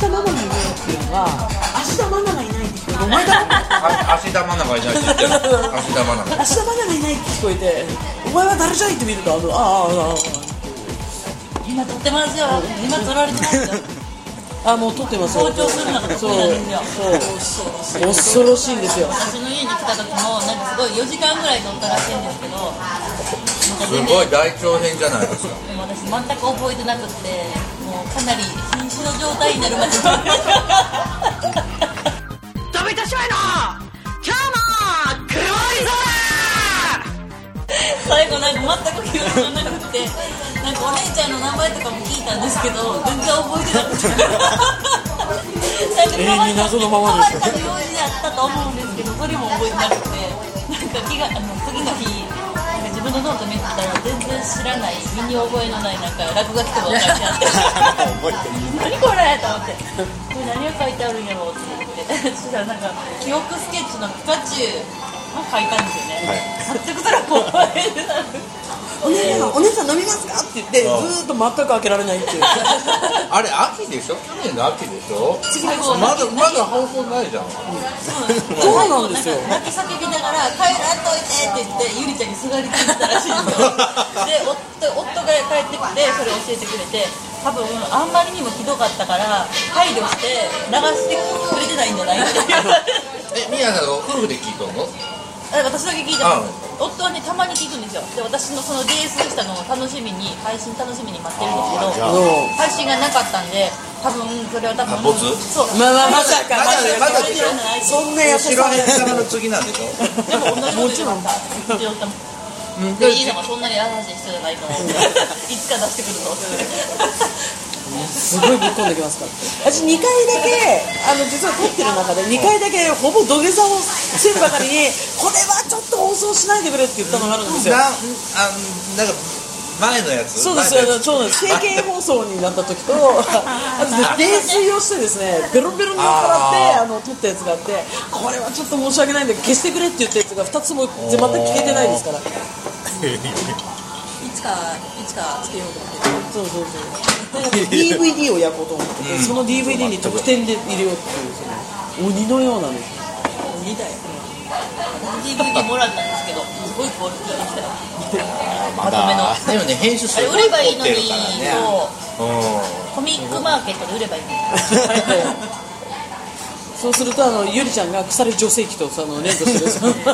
日ママがいないっていうのが芦田ママがいないって聞こえて。お前だあ芦田愛菜がいないって言ってる芦田愛菜が芦田ママがいないって聞こえてお前は誰じゃいって見るとあのあああ今撮ってますよ。今撮られてますよ。ああもう撮ってますよ。強調するのが得意なんですよ。そう恐ろしいんですよ。私の家に来た時もなんかすごい4時間ぐらい撮ったらしいんですけど。すごい大長編じゃないですか。でも私全く覚えてなくってかなり瀕死の状態になるまで飛び出しまいの今日も最後なんか全く記憶がなくてなんかお姉ちゃんの名前とかも聞いたんですけど全然覚えてなくて永遠に謎のま変わった用事だったと思うんですけどそれも覚えてなくてなんか気があの次の日自分のノート見てたら全然知らない身に覚えのないなんか落書きとかが書いてあって。何これと思って。これ何が書いてあるんやろうと思って。そしたらなんか記憶スケッチのピカチュウを書いたんですよね、全くそれも覚えてなくてお姉さんお姉さん飲みますか？って言ってずーっと全く開けられないっていう。あれ秋でしょ？去年の秋でしょ？まだまだ放送ないじゃん。そう。なんですよ。泣き叫びながら「帰らんといて」って言ってゆりちゃんにすがりついてたらしいんですよ。で夫夫が帰ってきてそれを教えてくれて多分あんまりにもひどかったから配慮して流してくれてないんじゃないって言われてえ宮さんが夫婦で聞いたの？え私だけ聞いてます。夫はねたまに聞くんですよ。で私のその DS したのを楽しみに配信楽しみに待ってるんですけど配信がなかったんで多分それは多分あボツ？そう。まあまあまさかまだまだでしょそんなやつ白変様の次なんでしょでも同じこと言った。でいいのがそんなに優しい人じゃないからいつか出してくるぞってすごいぶっ込んできますから。私2回だけあの実は撮ってる中で2回だけほぼ土下座をせるばかりにこれはちょっと放送しないでくれって言ったのがあるんですよ。なあなんか前のやつ？そうですよそうです。政見放送になった時とあと泥酔をしてですねベロベロに酔っ払ってあの撮ったやつがあってこれはちょっと申し訳ないんで消してくれって言ったやつが2つも全く消えてないですから。いつかいつかつけようと思ってそうそうそう。で DVD を焼こうと思ってて、その DVD に特典で入れようっていうその鬼のようなね鬼だよ DVD もらったんですけどすごいクオリティでしたよまとめのあでもね編集すれ売ればいいのにコミックマーケットで売ればいいのにそうするとあのゆりちゃんが腐れ女性器とその連動してる聞いた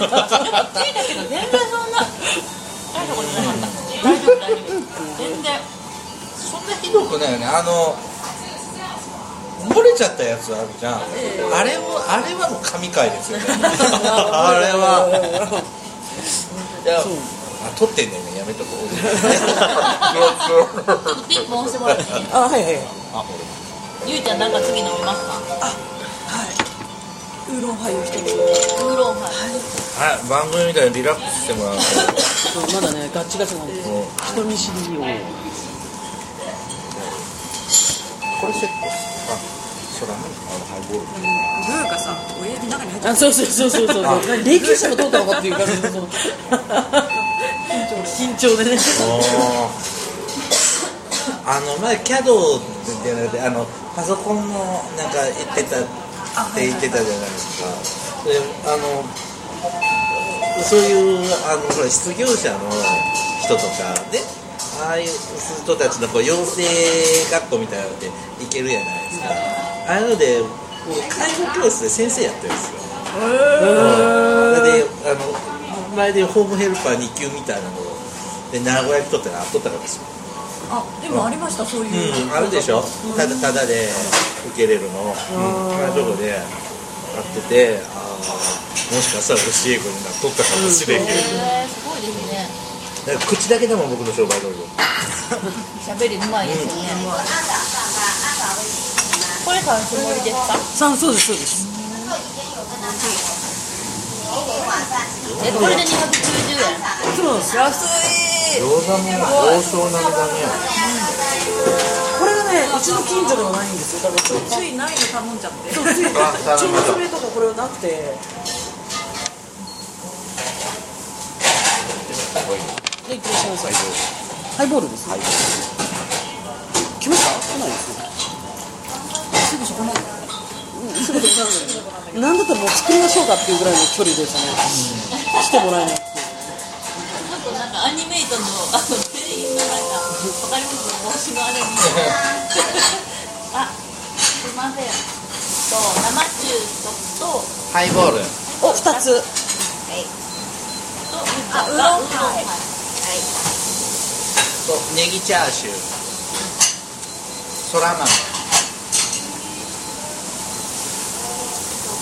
けど全然そんな大したことなかった。大丈夫大丈夫全然なひどくないよね。あの漏れちゃったやつあるじゃん、あれもあれはもう神回ですよね。あれは。いやあ撮ってんだよね。やめとこう。ちょっとピンポン押してもらっていいあはいはい。あゆいちゃんなんか次飲みますか？ウーロンハイを一つウーロンハイ。俺はい。番組みたいにリラックスしてもらう。と そうまだねガッチガチなんです人見知りをこれセットあそうだね。あのハイボール。どういうかさ親指の中に入ってあそうそうそうそうそう。何霊柩車が通ったのかっていう感じの緊張。でね。あの前キャドってなってあのパソコンのなんか言ってたって言ってたじゃないですか。であのそういうあのほら失業者の人とかでああいう人たちのこう養成学校みたいなので行けるじゃないですか。ああいうので僕介護教室で先生やってるんですよ。であの前でホームヘルパー2級みたいなのをで名古屋にとってのあっとったからですよ。あでもありましたそういう、うん、あるでしょ。ただただで受けれるの、うん、ああいうとこでやっててあーもしかしたら教え子になっとったかもしれんけど、へー 口だけでも僕の商売道具。喋りうまいですよね、これ三種盛りですか？さそうですそうです。えこれで290円。そうです安い。餃子も王将並みだねこれがねうちの近所ではないんですよ。だからちょついないの頼んじゃって。そうついあ頼ちょみましたうめとかこれはなくてでいってらっしゃいませハイボールです、来ました来ないですねすぐしすぐできるなんだったらもう作りましょうかっていうぐらいの距離でしたね、してもらえないとなんかアニメイトのあの店員のなんかわかります帽子のあれにあすいませんと生中とハイボールお二つとあウーロンハイとネギチャーシュー。そら豆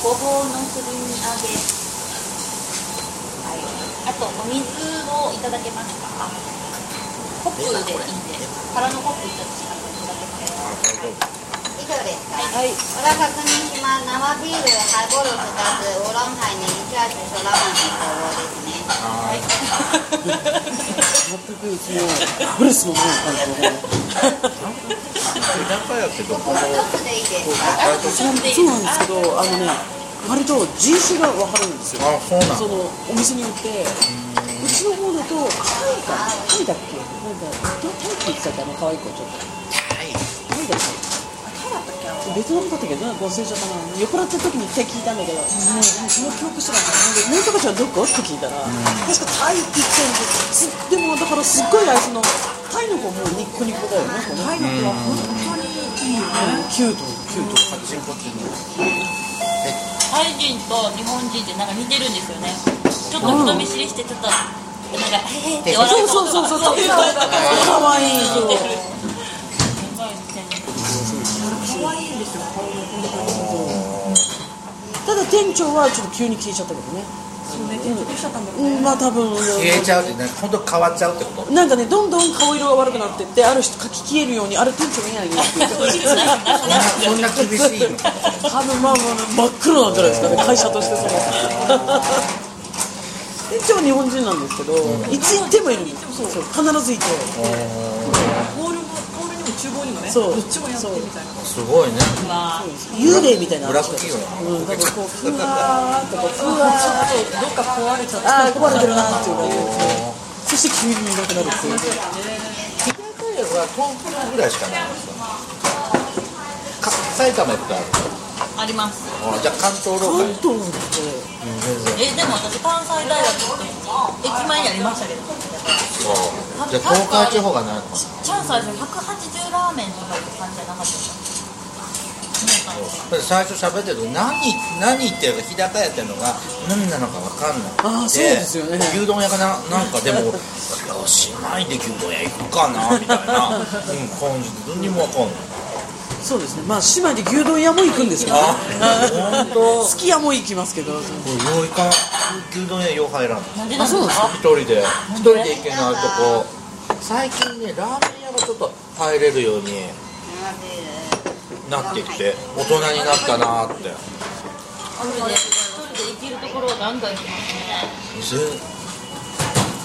ごぼうのすり身揚げ。はい。あとお水をいただけますか？コップでいいんで空のコップいただけます以上ですかはい。おら確認します。生ビールハイボール2つウーロンハイネギチャーシューそら豆と棒ですね 全くそのブレスのもの感じの日高屋ってどこもそうなんですけどあのね割と人種が分かるんですよあそうなのそのお店によってうちの方だとタイかタイだっけなんかどタイって言ってたっけあの可愛い子ちょっとベトナムだったっけ？ど忘れちゃったな酔っ払った時に一回聞いたんだけど、もうその記憶してない。なんとかちゃんどこ？って聞いたら、確かタイって言ってたんですでもだからすっごいあいつの。タイの子もニッコニコだよねタイの子は本当にいいよね。キュートキュートカチンコチンタイ人と日本人ってなんか似てるんですよね。ちょっと人見知りしてちょっとなんか「へへ」って笑うそうそうそうそうそう。かわいいそうただ店長はちょっと急に消えちゃったけどね。うんまあ多分消えちゃうってね本当変わっちゃうってこと？なんかねどんどん顔色が悪くなってってある日かき消えるようにあれ店長見ないよって言ってそんな厳しいの？多分まあまあ真っ黒なんじゃないですかね会社としてその。店長は日本人なんですけど、いつ行ってもいる。んですよそう必ずいてホールもホールにも厨房にもねそう。どっちもやってみたいな。すごいね。幽霊みたいなブラック企業うん、だからこうふわーっとこうふわーっとどっか壊れちゃったああ壊れてるなっていう感じでそして急にいなくなるっていう。日高屋は東京ぐらいしかないんですよか埼玉行くとあるあります。あじゃあ関東ローカル。関東って。えでも私関西大学って駅前にありましたけどじゃあ東海地方がないのかなチャンスある180ラーメンとかいう感じじゃなかった最初喋ってると何何言ってるか日高屋っていうのが何なのか分かんないあーそうですよね。牛丼屋かななんかでもい。や姉妹で牛丼屋行くかなみたいな、うん、感じで何にも分かんないそうですね。まあ姉妹で牛丼屋も行くんですけどね。あ本当。すき家も行きますけど。よういかん牛丼屋よう入らんなんでなんですか？一人で。一人で行けないとこ。最近ねラーメン屋がちょっと入れるようになってきて大人になったなって。一人で行けるところをガンガン行きますねず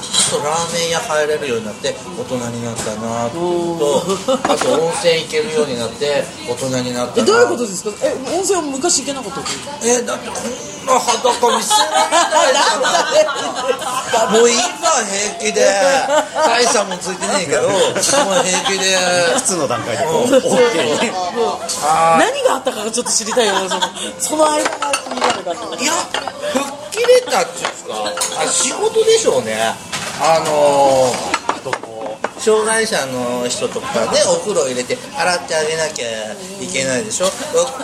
ちょっとラーメン屋入れるようになって大人になったなとあと温泉行けるようになって大人になったなえどういうことですか？え温泉は昔行けなかったえだってこんな裸見せられないもういいか平気で大差もついてねえけどもう平気で。普通の段階でこううん。OK に。は何があったかがちょっと知りたいよねそのその間が気になるから。いいや吹っ切れたっていうんですか。あ仕事でしょうねあのー障害者の人とかねお風呂入れて洗ってあげなきゃいけないでしょ？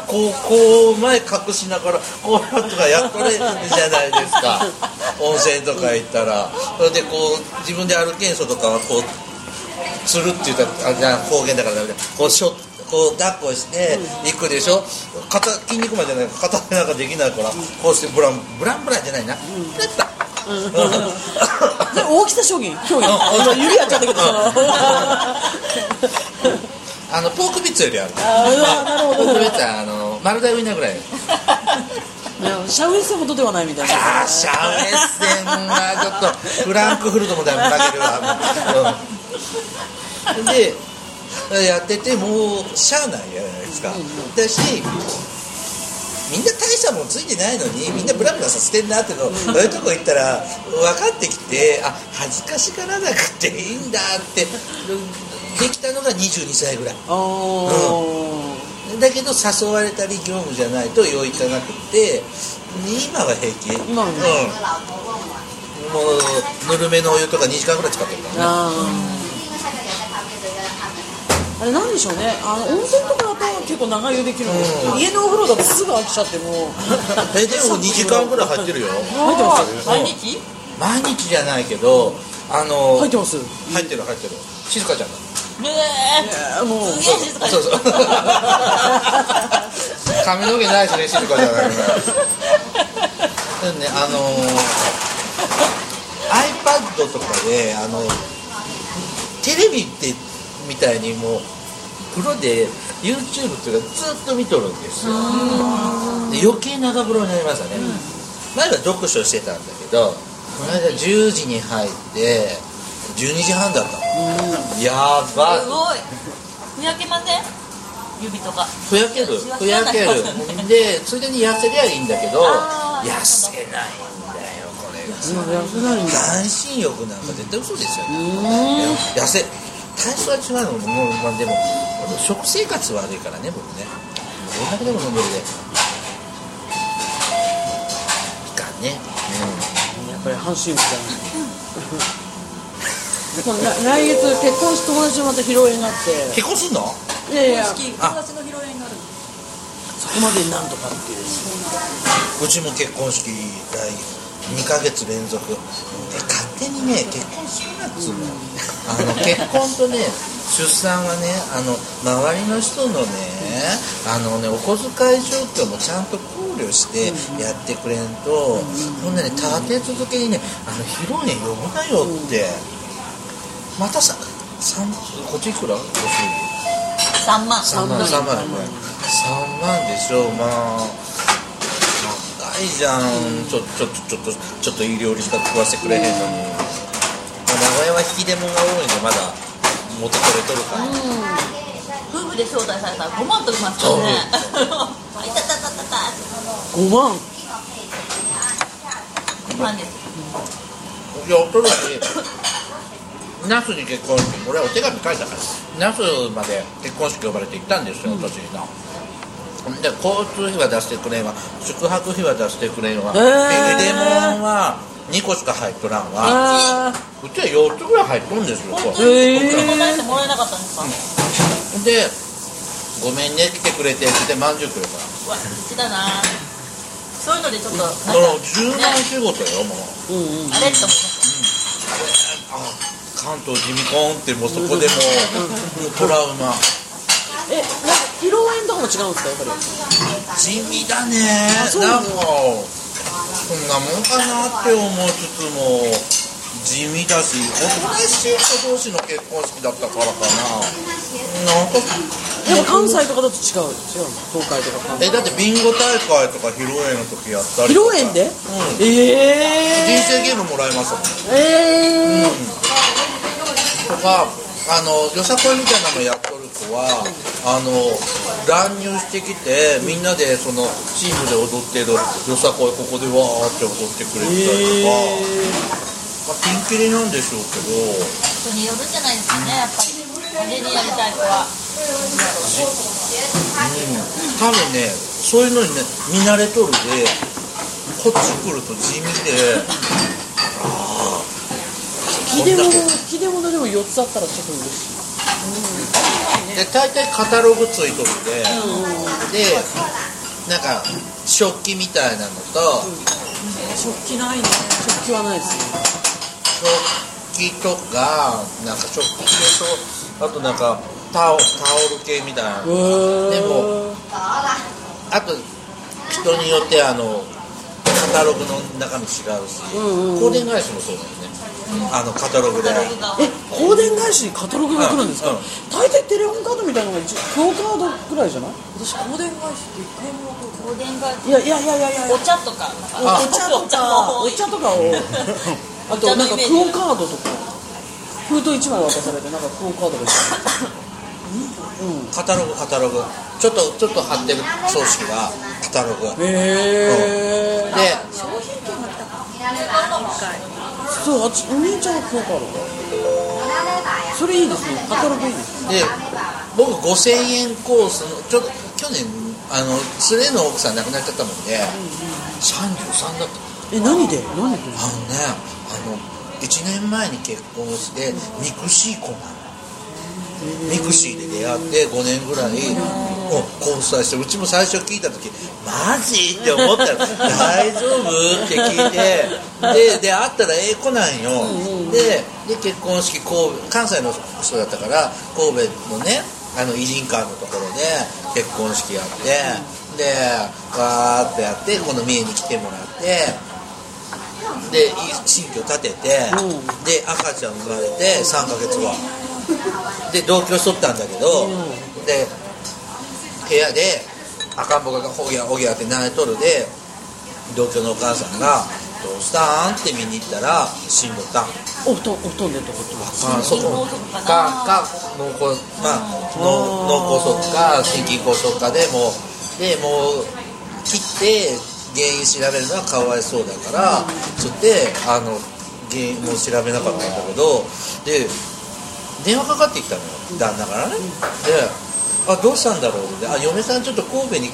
こうこう前隠しながらこうやとかやっとれるじゃないですか。温泉とか行ったら。それでこう自分で歩けん人とかはこうつるって言ったらあじゃあ方言だからダメだ。こうしょこう抱っこして行くでしょ？肩筋肉までじゃない片手なんかできないからこうしてブランブランブランじゃないな。ブラッタで大きさ証言競技今指やっちゃったけどあのポークビッツよりある。あーなるほど。ポークビッツはあの丸大ウインナーぐらい。シャウエッセンほどではないみたい。なあーシャウエッセンはちょっとフランクフルトもだいぶ負けるわ、うん、でやっててもうしゃあないじゃないですか。だしみんな大したもんついてないのにみんなブラブラさせてんなってのそういうとこ行ったら分かってきてあ恥ずかしがらなくていいんだってできたのが22歳ぐらい。あー。だけど誘われたり業務じゃないとよういかなくて今は平気。今はね。うん。もうぬるめのお湯とか2時間ぐらい使ってるからね。あれなんでしょうね。あの温泉とかだと結構長湯できるんですけど、うん。家のお風呂だとすぐ飽きちゃっても。うえでも2時間ぐらい入ってるよ。入ってます毎日？毎日じゃないけどあの入ってます。入ってる入ってる。静香ちゃんだねえ。ーもう。えすげえ静そうそう。髪の毛ないしね静香ちゃんだか。らねあのー iPad とかであのテレビってみたいにもう風呂で YouTube っていうかずっと見とるんですよ。で余計長風呂になりましたね、前は読書してたんだけどこの間10時に入って12時半だった。のやば。すごい。ふやけません？指とか。ふやける。ふやける。でついでに痩せりゃいいんだけど痩せないんだよこれが今痩せないんだ半身浴なんか絶対嘘ですようね痩せ体操は違うのもう、まあ、でも食生活悪いからね僕ね。どれだけでも飲めるでいかんね。やっぱり半身浴じゃないもう来来月結婚して友達とまた披露宴があっうん結婚すんの？ていやいや。友達の披露宴があるそこまでなんとかっていう。うちも結婚式来2ヶ月連続ね結婚するなっつ。うのあの結婚とね出産はねあの周りの人のねあのねお小遣い状況もちゃんと考慮してやってくれんと、ほんでね立て続けにねあの披露宴呼ぶなよって、またさ三こっちいくら？ご祝儀3万。3万。3万。3万でしょ。まあ高いじゃん、ちょちょっとちょっとちょっといい料理しか食わせてくれへんのに、古屋は引き出物が多いんでまだ元取れとるから、夫婦で招待されたら5万取りますからね。あいたたたたた5万5万です。いや取るし那須に結婚式俺はお手紙書いたから那須まで結婚式呼ばれて行ったんですよ栃木の。で交通費は出してくれんわ宿泊費は出してくれんわ、引き出物は2個しか入っとらんわ。あうちは4つぐらい入っとんですよ本てもらえなかったんですか、でごめんね来てくれてってまんじゅうくれ。たうわ好きだな。そういうのでちょっとだから10万仕事よもう。ーうん。うん。あれって思いますあ関東地味コンってもうそこでもうトラウマ。えなんか披露宴とかも違うんですかやっぱり？地味だね。あそうなんかそんなもんかなって思いつつも地味だしおとなしい人同士の結婚式だったからかな。なんか。やっぱ関西とかだと違う？違う東海とか関西えだってビンゴ大会とか披露宴の時やったり披露宴でうん。え人生ゲームもらいましたもんええとかあのよさこいみたいなのやっとる子はあの乱入してきてみんなでそのチームで踊ってるよさこいここでわーって踊ってくれてたりとか、まあ、ピンキリなんでしょうけど人によるんじゃないですかねやっぱり派手にやりたい子は多分ねそういうのにね見慣れとるでこっち来ると地味でああ引き出物引き出物でも4つあったらちょっと嬉しい。で大体カタログついとるで、でなんか食器みたいなのと、食器ないね。食器はないですね。食器とかなんか食器系とあとなんかタオタオル系みたいな。でもあと人によってあのカタログの中身違うし、うんうん香典返しもそうだよねあのカタログで。え香典返しにカタログが来るんですか、うんうん。大抵テレホンカードみたいなのが一応クオカードぐらいじゃない？私香典返しって一回も香典がいやいやいやいやいや。お茶とかお茶とかお茶とかをあとなんかクオカードとか。封筒1枚渡されてなんかクオカードがうん。カタログカタログ。ちょっとちょっと貼ってる葬式がカタログ。でへえ商品券が来たかそうあっちお兄ちゃんはクオカードか。それいいですね。カタログいいです。で僕5000円コースのちょっと去年あの連れの奥さん亡くなっちゃったもんで、33だった。え何で？何で？あのねあの1年前に結婚してミクシー婚なの。ミクシーで出会って5年ぐらい交際してうちも最初聞いた時マジ？って思ったら大丈夫？って聞いて。でで会ったらええ子なんよ。でで結婚式神戸関西の人だったから神戸のねあの偉人館のところで結婚式やってでわーってやってこの三重に来てもらってで新居建てて、うんで赤ちゃん生まれて3ヶ月後。で同居しとったんだけど、で部屋で赤ん坊がほぎゃほぎゃって泣いとるで同居のお母さんが「どうしたん?」って見に行ったら死んどったんお布団お布団でってこと？あそこかか脳梗まあ脳脳梗塞か心筋梗塞かでもうでもう切って原因調べるのはかわいそうだからつってあの原因もう調べなかったんだけどで電話かかってきたのよ旦那からねで「あどうしたんだろう?」って「あ嫁さんちょっと神戸に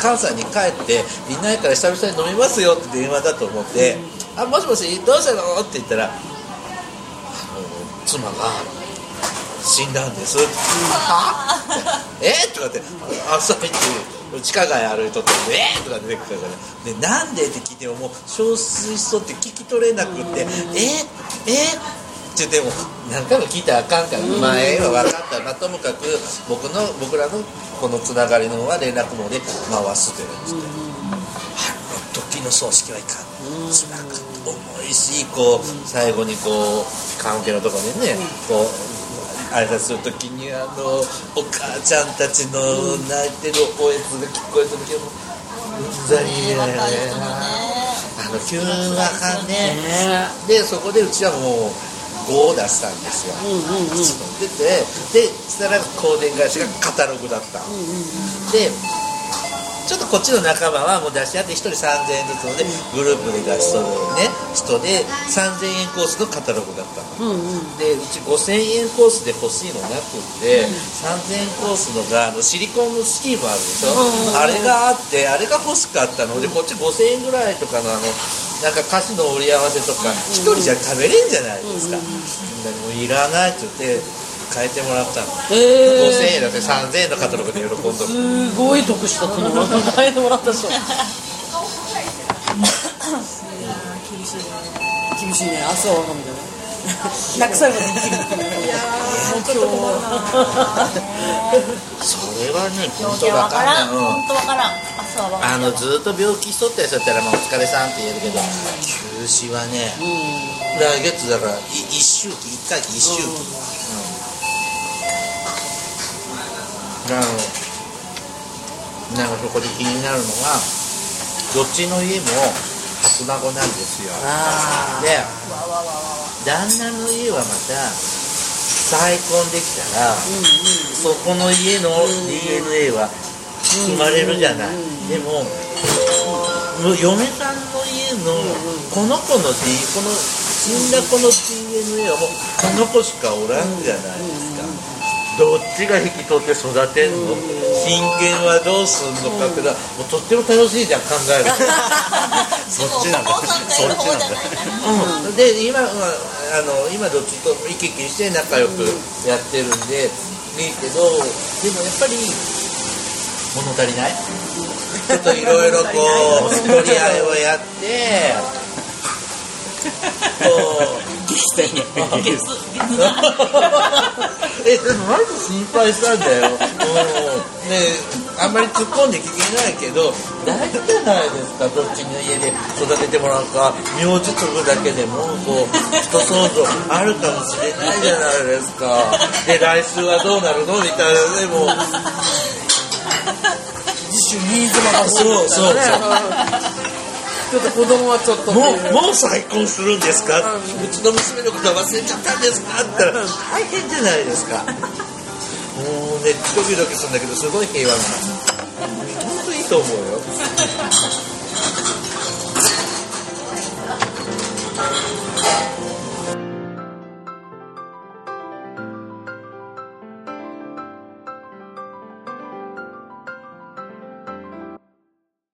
関西に帰っていないから久々に飲みますよ」って電話だと思って「あもしもしどうしたの?」って言ったら妻が死んだんです。はえ？とかって朝行って地下街歩いとって「え？とか出てくるから。でなんで？って聞いてももう憔悴しとって聞き取れなくって「え？え？って言っても何回も聞いたらあかんから「まあええわ分かった、まあ、ともかく僕の僕らのこのつながりのは連絡網で回すというのにして。あの時の葬式はいかん。つらく重いしこう最後にこう関係のところでねこう挨拶する時にあのお母ちゃんたちの泣いてるおえつが聞こえた時はもううんざりね若い人のねあの急な感じ。でそこでうちはもう5を出したんですよ、うんうんうん。出てでしたら香典返しがカタログだった、でちょっとこっちの仲間はもう出し合って1人3000円ずつのでグループで出しとるね人で3000円コースのカタログだったの。うんうん。でうち5000円コースで欲しいのなくって、3000円コースのがあのシリコンのスキームあるでしょ、あれがあってあれが欲しかったの。でこっち5000円ぐらいとかのあのなんか菓子の折り合わせとか1人じゃ食べれんじゃないですか、でもういらないって言って変えてもらったの、え5000円だって3000円のカタログで喜んどる。ー、すごい得したその変えてもらった人厳しいね。朝はわかめだね100歳まで生きるっていういやーもうちょっと困るなそれはね病本当かからん。本当分からんあのずっと病気しとったやつだったら、まあ、お疲れさんって言えるけど休止はね、来月だからい一周期一回期一周期、うん。あのなんかそこで気になるのがどっちの家も初孫なんですよ。あで旦那の家はまた再婚できたら、そこの家の DNA は生まれるじゃない、でももう嫁さんの家のこの子の D この死んだ子の DNA はもうこの子しかおらんじゃないですか、どっちが引き取って育てんの、親権はどうすんのかってのはもうとっても楽しいじゃん考える そっちなんだ。お父さんがやる方じゃないなうん、で今、まあ、あの今どっちと行き来して仲良くやってるんで、いいけどでもやっぱり物足りない？ちょっといろいろこう取り合いをやってこうえでもマジ心配したんだよ、うん、ねあんまり突っ込んで聞けないけど大事じゃないですか？どっちの家で育ててもらうか？名字継ぐだけでもこう人想像あるかもしれないじゃないですか。で来週はどうなるの？みたいなでも自主新妻がそうそうそう。ちょっと子供はちょっともうもう再婚するんですか、うちの娘のことは忘れちゃったんですか？って言ったら大変じゃないですか。もうねドキドキするんだけどすごい平和なの本当いいと思うよ